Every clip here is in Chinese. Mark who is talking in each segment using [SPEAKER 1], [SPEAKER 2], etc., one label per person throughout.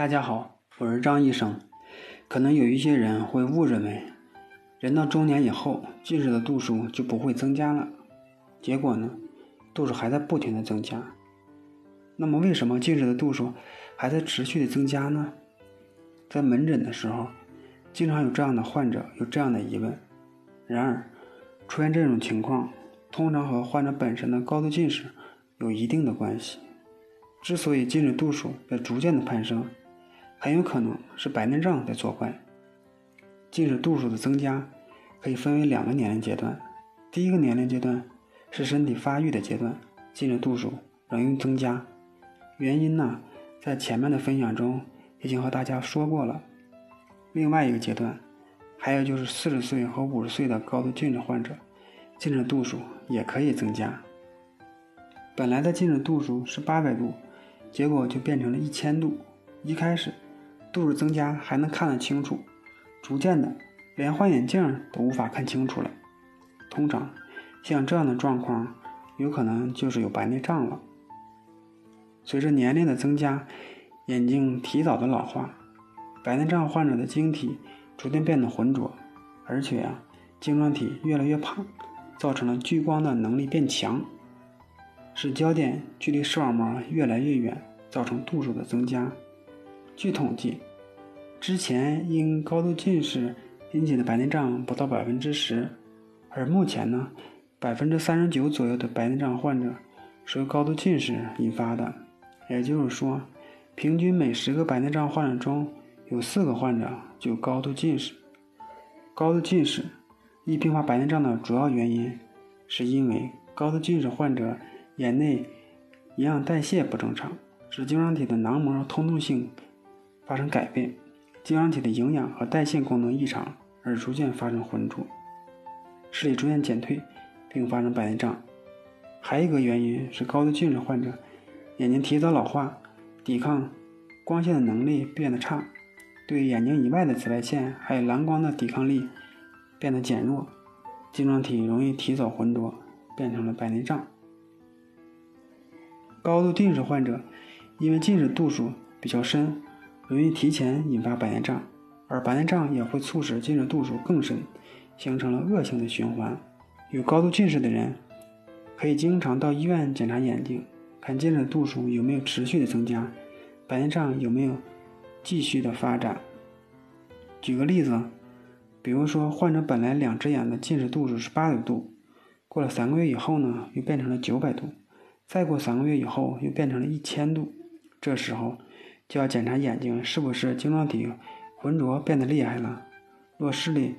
[SPEAKER 1] 大家好，我是张医生。可能有一些人会误认为，人到中年以后，近视的度数就不会增加了。结果呢，度数还在不停的增加。那么，为什么近视的度数还在持续的增加呢？在门诊的时候，经常有这样的患者有这样的疑问。然而，出现这种情况，通常和患者本身的高度近视有一定的关系。之所以近视度数在逐渐的攀升，很有可能是白内障在作怪。近视度数的增加可以分为两个年龄阶段。第一个年龄阶段是身体发育的阶段，近视度数容易增加。原因呢，在前面的分享中已经和大家说过了。另外一个阶段，还有就是四十岁和五十岁的高度近视患者，近视度数也可以增加。本来的近视度数是八百度。结果就变成了一千度。一开始度数增加还能看得清楚，逐渐的连换眼镜都无法看清楚了。通常像这样的状况，有可能就是有白内障了。随着年龄的增加，眼睛提早的老化，白内障患者的晶体逐渐变得浑浊，而且呀，晶状体越来越胖，造成了聚光的能力变强。使焦点距离视网膜越来越远，造成度数的增加。据统计，之前因高度近视引起的白内障不到百分之十，而目前呢，百分之三十九左右的白内障患者是由高度近视引发的。也就是说，平均每十个白内障患者中有四个患者就高度近视。高度近视易并发白内障的主要原因，是因为高度近视患者。眼内营养代谢不正常，使晶状体的囊膜通透性发生改变，晶状体的营养和代谢功能异常，而逐渐发生浑浊，视力逐渐减退，并发生白内障。还有一个原因是高度近视患者眼睛提早老化，抵抗光线的能力变得差，对眼睛以外的紫外线还有蓝光的抵抗力变得减弱，晶状体容易提早浑浊，变成了白内障。高度近视患者因为近视度数比较深，容易提前引发白内障，而白内障也会促使近视度数更深，形成了恶性的循环。有高度近视的人可以经常到医院检查眼睛，看近视度数有没有持续的增加，白内障有没有继续的发展。举个例子，比如说患者本来两只眼的近视度数是八百度，过了三个月以后呢，又变成了九百度。再过三个月以后，又变成了一千度，这时候就要检查眼睛是不是晶状体浑浊变得厉害了。若视力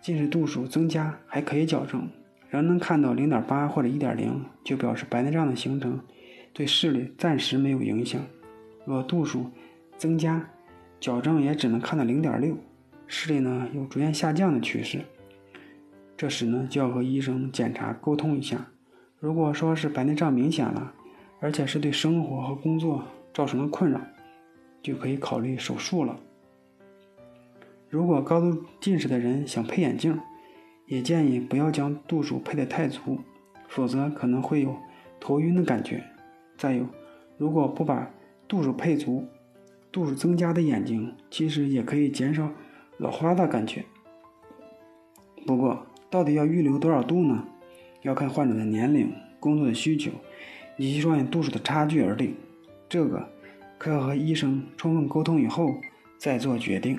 [SPEAKER 1] 近视度数增加，还可以矫正，仍能看到零点八或者一点零，就表示白内障的形成对视力暂时没有影响。若度数增加，矫正也只能看到零点六，视力呢有逐渐下降的趋势，这时呢就要和医生检查沟通一下。如果说是白内障明显了，而且是对生活和工作造成了困扰，就可以考虑手术了。如果高度近视的人想配眼镜，也建议不要将度数配得太足，否则可能会有头晕的感觉。再有，如果不把度数配足，度数增加的眼睛其实也可以减少老花的感觉。不过，到底要预留多少度呢？要看患者的年龄、工作的需求以及双眼度数的差距而定，这个可要和医生充分沟通以后再做决定。